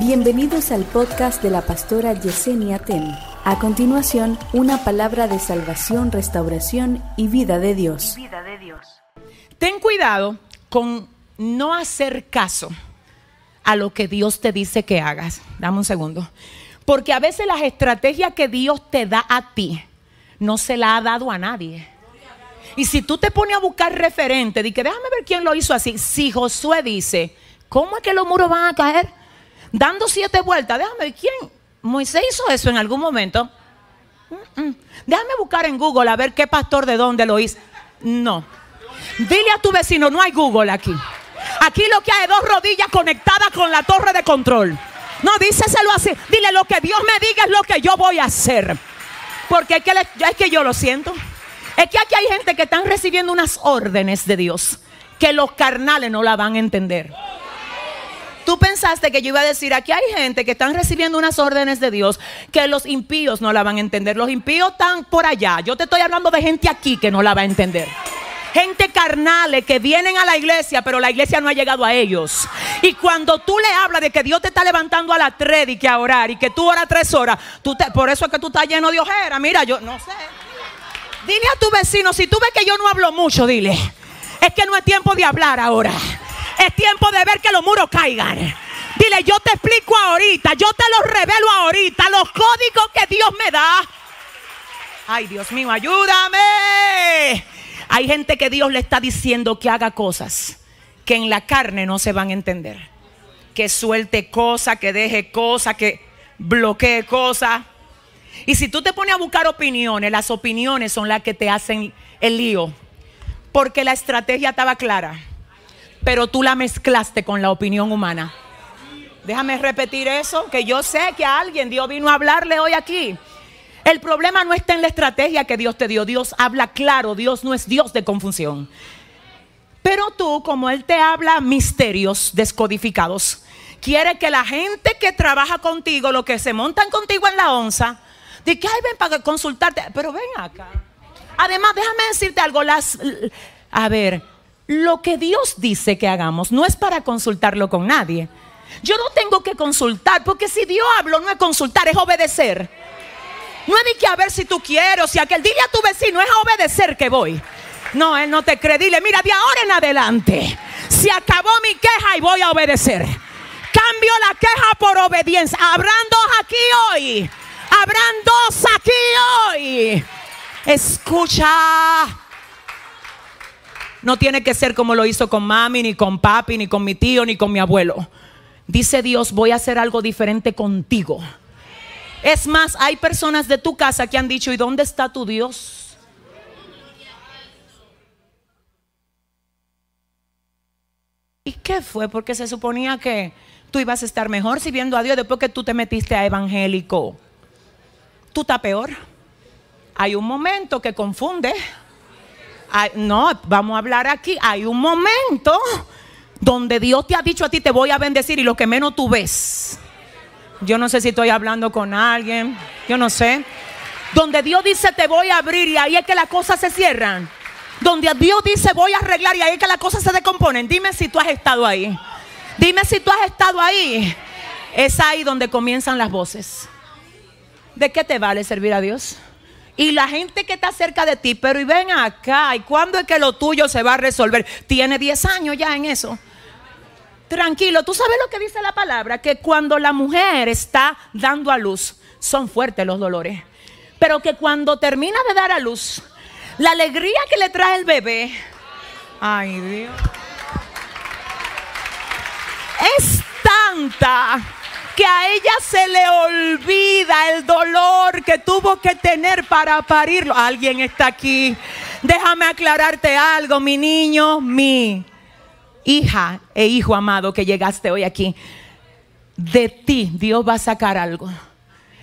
Bienvenidos al podcast de la pastora Yesenia Ten. A continuación, una palabra de salvación, restauración y vida de Dios. vida de Dios. Ten cuidado con no hacer caso a lo que Dios te dice que hagas. Dame un segundo. Porque a veces las estrategias que Dios te da a ti no se la ha dado a nadie. Y si tú te pones a buscar referente, di que déjame ver quién lo hizo así. Si Josué dice, ¿cómo es que los muros van a caer? Dando siete vueltas, déjame ver quién. Moisés hizo eso en algún momento. Mm, mm. Déjame buscar en Google a ver qué pastor de dónde lo hizo. No. Dile a tu vecino, no hay Google aquí. Aquí lo que hay es dos rodillas conectadas con la torre de control. No, díseselo así. Dile lo que Dios me diga es lo que yo voy a hacer. Porque es que, es que yo lo siento. Es que aquí hay gente que están recibiendo unas órdenes de Dios que los carnales no la van a entender. Tú pensaste que yo iba a decir, aquí hay gente que están recibiendo unas órdenes de Dios que los impíos no la van a entender. Los impíos están por allá. Yo te estoy hablando de gente aquí que no la va a entender. Gente carnales que vienen a la iglesia, pero la iglesia no ha llegado a ellos. Y cuando tú le hablas de que Dios te está levantando a las tres y que a orar y que tú oras tres horas, por eso es que tú estás lleno de ojera. Mira, yo no sé. Dile a tu vecino, si tú ves que yo no hablo mucho, dile, es que no es tiempo de hablar ahora. Es tiempo de ver que los muros caigan. Dile, yo te explico ahorita, yo te los revelo ahorita, los códigos que Dios me da. Ay, Dios mío, ayúdame. Hay gente que Dios le está diciendo que haga cosas que en la carne no se van a entender. Que suelte cosas, que deje cosas, que bloquee cosas. Y si tú te pones a buscar opiniones, las opiniones son las que te hacen el lío. Porque la estrategia estaba clara, pero tú la mezclaste con la opinión humana. Déjame repetir eso, que yo sé que a alguien Dios vino a hablarle hoy aquí. El problema no está en la estrategia que Dios te dio. Dios habla claro, Dios no es Dios de confusión. Pero tú, como Él te habla misterios descodificados, quiere que la gente que trabaja contigo, los que se montan contigo en la onza, que ay, ven para consultarte, pero ven acá. Además, déjame decirte algo, las, a ver, lo que Dios dice que hagamos no es para consultarlo con nadie. Yo no tengo que consultar, porque si Dios habló no es consultar, es obedecer. No es de que a ver si tú quieres, o si aquel, dile a tu vecino, es a obedecer que voy. No, él no te cree. Dile, mira, de ahora en adelante, se acabó mi queja y voy a obedecer. Cambio la queja por obediencia. Habrán dos aquí hoy. Habrán dos aquí hoy. Escucha. No tiene que ser como lo hizo con mami, ni con papi, ni con mi tío, ni con mi abuelo. Dice Dios, voy a hacer algo diferente contigo. Es más, hay personas de tu casa que han dicho, ¿y dónde está tu Dios? ¿Y qué fue? Porque se suponía que tú ibas a estar mejor sirviendo a Dios después que tú te metiste a evangélico. Tú estás peor. Hay un momento que confunde. No, vamos a hablar aquí. Hay un momento donde Dios te ha dicho a ti, te voy a bendecir y lo que menos tú ves. Yo no sé si estoy hablando con alguien, yo no sé. Donde Dios dice te voy a abrir y ahí es que las cosas se cierran. Donde Dios dice voy a arreglar y ahí es que las cosas se descomponen. Dime si tú has estado ahí. Dime si tú has estado ahí. Es ahí donde comienzan las voces. ¿De qué te vale servir a Dios? Y la gente que está cerca de ti, pero y ven acá, ¿y cuándo es que lo tuyo se va a resolver? Tiene 10 años ya en eso. Tranquilo, tú sabes lo que dice la palabra, que cuando la mujer está dando a luz, son fuertes los dolores. Pero que cuando termina de dar a luz, la alegría que le trae el bebé, ay Dios, es tanta que a ella se le olvida el dolor que tuvo que tener para parirlo. Alguien está aquí. Déjame aclararte algo, mi niño, mi hija e hijo amado que llegaste hoy aquí. De ti Dios va a sacar algo.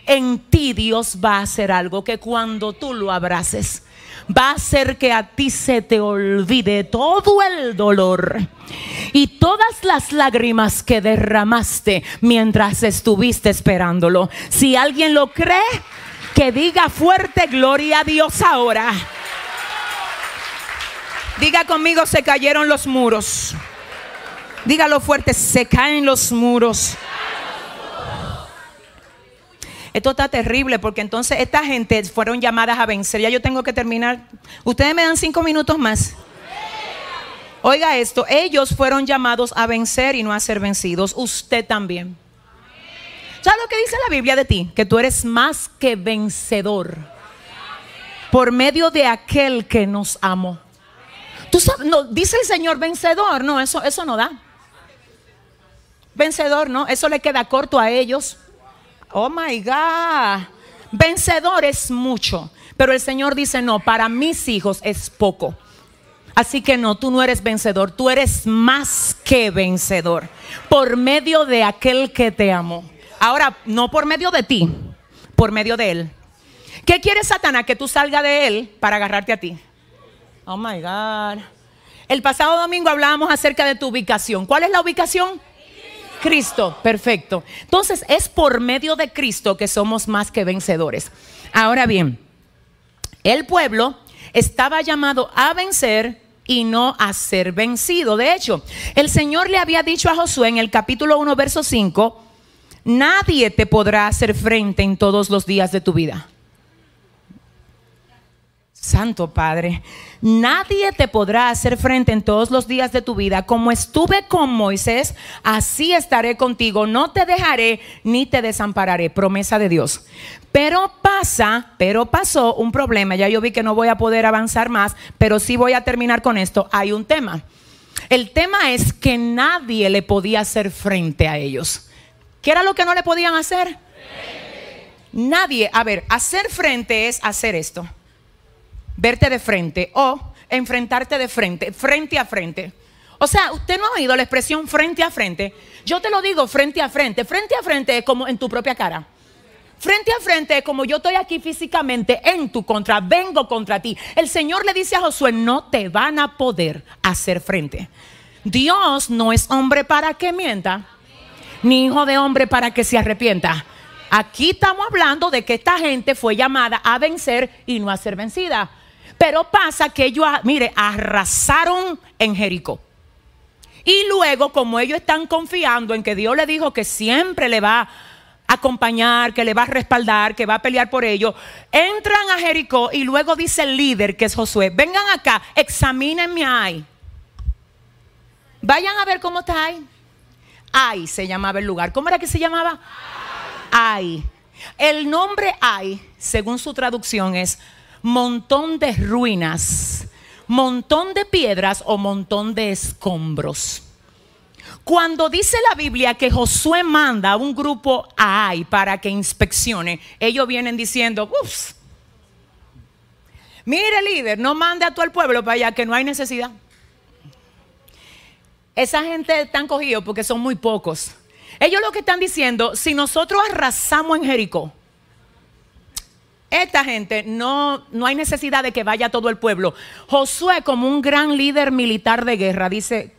En ti Dios va a hacer algo que cuando tú lo abraces va a hacer que a ti se te olvide todo el dolor y todas las lágrimas que derramaste mientras estuviste esperándolo. Si alguien lo cree, que diga fuerte gloria a Dios ahora. Diga conmigo, se cayeron los muros. Dígalo fuerte, se caen los muros. Esto está terrible porque entonces esta gente fueron llamadas a vencer. Ya yo tengo que terminar. Ustedes me dan cinco minutos más. Oiga esto, ellos fueron llamados a vencer y no a ser vencidos. Usted también. ¿Sabes lo que dice la Biblia de ti? Que tú eres más que vencedor por medio de aquel que nos amó. Tú sabes, no, dice el Señor vencedor, no, eso, eso no da. Vencedor, no, eso le queda corto a ellos. Oh my God. Vencedor es mucho, pero el Señor dice, no, para mis hijos es poco. Así que no, tú no eres vencedor, tú eres más que vencedor por medio de aquel que te amó. Ahora, no por medio de ti, por medio de él. ¿Qué quiere Satanás? Que tú salgas de él para agarrarte a ti. Oh my God. El pasado domingo hablábamos acerca de tu ubicación. ¿Cuál es la ubicación? Cristo, perfecto. Entonces es por medio de Cristo que somos más que vencedores. Ahora bien, el pueblo estaba llamado a vencer y no a ser vencido. De hecho, el Señor le había dicho a Josué en el capítulo 1, verso 5, nadie te podrá hacer frente en todos los días de tu vida. Santo Padre, nadie te podrá hacer frente en todos los días de tu vida. Como estuve con Moisés, así estaré contigo. No te dejaré ni te desampararé. Promesa de Dios. Pero pasa, pero pasó un problema. Ya yo vi que no voy a poder avanzar más, pero sí voy a terminar con esto. Hay un tema. El tema es que nadie le podía hacer frente a ellos. ¿Qué era lo que no le podían hacer? Nadie. A ver, hacer frente es hacer esto verte de frente o enfrentarte de frente, frente a frente. O sea, usted no ha oído la expresión frente a frente. Yo te lo digo frente a frente. Frente a frente es como en tu propia cara. Frente a frente es como yo estoy aquí físicamente en tu contra, vengo contra ti. El Señor le dice a Josué, no te van a poder hacer frente. Dios no es hombre para que mienta, ni hijo de hombre para que se arrepienta. Aquí estamos hablando de que esta gente fue llamada a vencer y no a ser vencida. Pero pasa que ellos, mire, arrasaron en Jericó. Y luego, como ellos están confiando en que Dios le dijo que siempre le va a acompañar, que le va a respaldar, que va a pelear por ellos, entran a Jericó y luego dice el líder, que es Josué, vengan acá, examínenme ahí. Vayan a ver cómo está ahí. Ay se llamaba el lugar. ¿Cómo era que se llamaba? Ay. El nombre Ay, según su traducción, es montón de ruinas, montón de piedras o montón de escombros. Cuando dice la Biblia que Josué manda a un grupo a Ai para que inspeccione, ellos vienen diciendo, uff, mire líder, no mande a todo el pueblo para allá que no hay necesidad. Esa gente están cogidos porque son muy pocos. Ellos lo que están diciendo, si nosotros arrasamos en Jericó, esta gente no, no hay necesidad de que vaya todo el pueblo. Josué, como un gran líder militar de guerra, dice: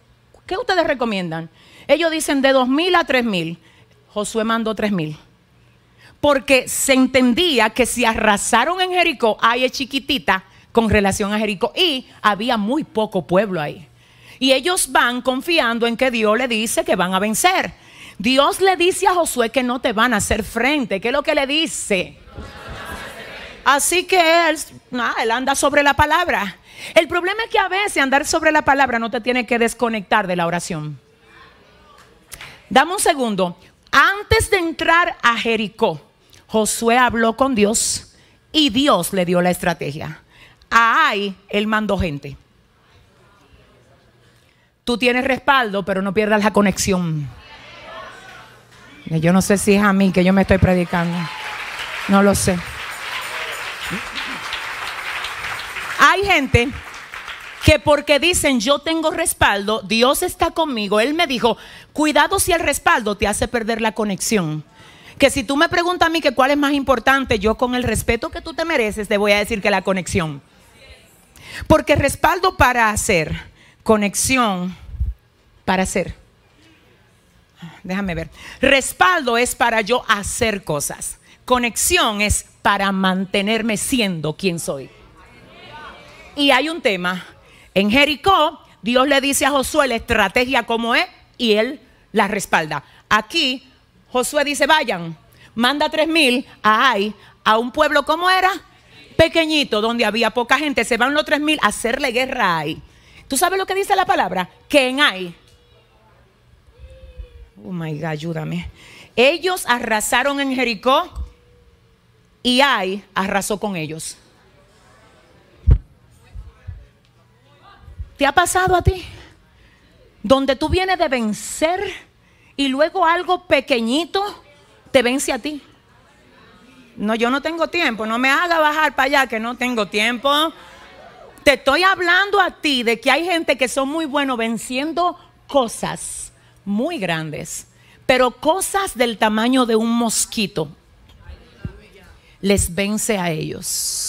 ¿Qué ustedes recomiendan? Ellos dicen de dos mil a tres mil. Josué mandó tres mil. Porque se entendía que si arrasaron en Jericó, ahí es chiquitita con relación a Jericó. Y había muy poco pueblo ahí. Y ellos van confiando en que Dios le dice que van a vencer. Dios le dice a Josué que no te van a hacer frente. ¿Qué es lo que le dice? Así que él, él anda sobre la palabra. El problema es que a veces andar sobre la palabra no te tiene que desconectar de la oración. Dame un segundo. Antes de entrar a Jericó, Josué habló con Dios y Dios le dio la estrategia. Ahí él mandó gente. Tú tienes respaldo, pero no pierdas la conexión. Yo no sé si es a mí que yo me estoy predicando. No lo sé. Hay gente que porque dicen yo tengo respaldo, Dios está conmigo, Él me dijo, cuidado si el respaldo te hace perder la conexión. Que si tú me preguntas a mí que cuál es más importante, yo con el respeto que tú te mereces te voy a decir que la conexión. Porque respaldo para hacer, conexión para hacer. Déjame ver. Respaldo es para yo hacer cosas. Conexión es para mantenerme siendo quien soy. Y hay un tema. En Jericó, Dios le dice a Josué la estrategia como es y él la respalda. Aquí, Josué dice, vayan, manda tres mil a Ai, a un pueblo, ¿cómo era? Pequeñito, donde había poca gente. Se van los tres mil a hacerle guerra a Ai. ¿Tú sabes lo que dice la palabra? Que en Ai. Oh my God, ayúdame. Ellos arrasaron en Jericó y Ai arrasó con ellos. ¿Te ha pasado a ti? Donde tú vienes de vencer y luego algo pequeñito te vence a ti. No, yo no tengo tiempo, no me haga bajar para allá que no tengo tiempo. Te estoy hablando a ti de que hay gente que son muy buenos venciendo cosas muy grandes, pero cosas del tamaño de un mosquito les vence a ellos.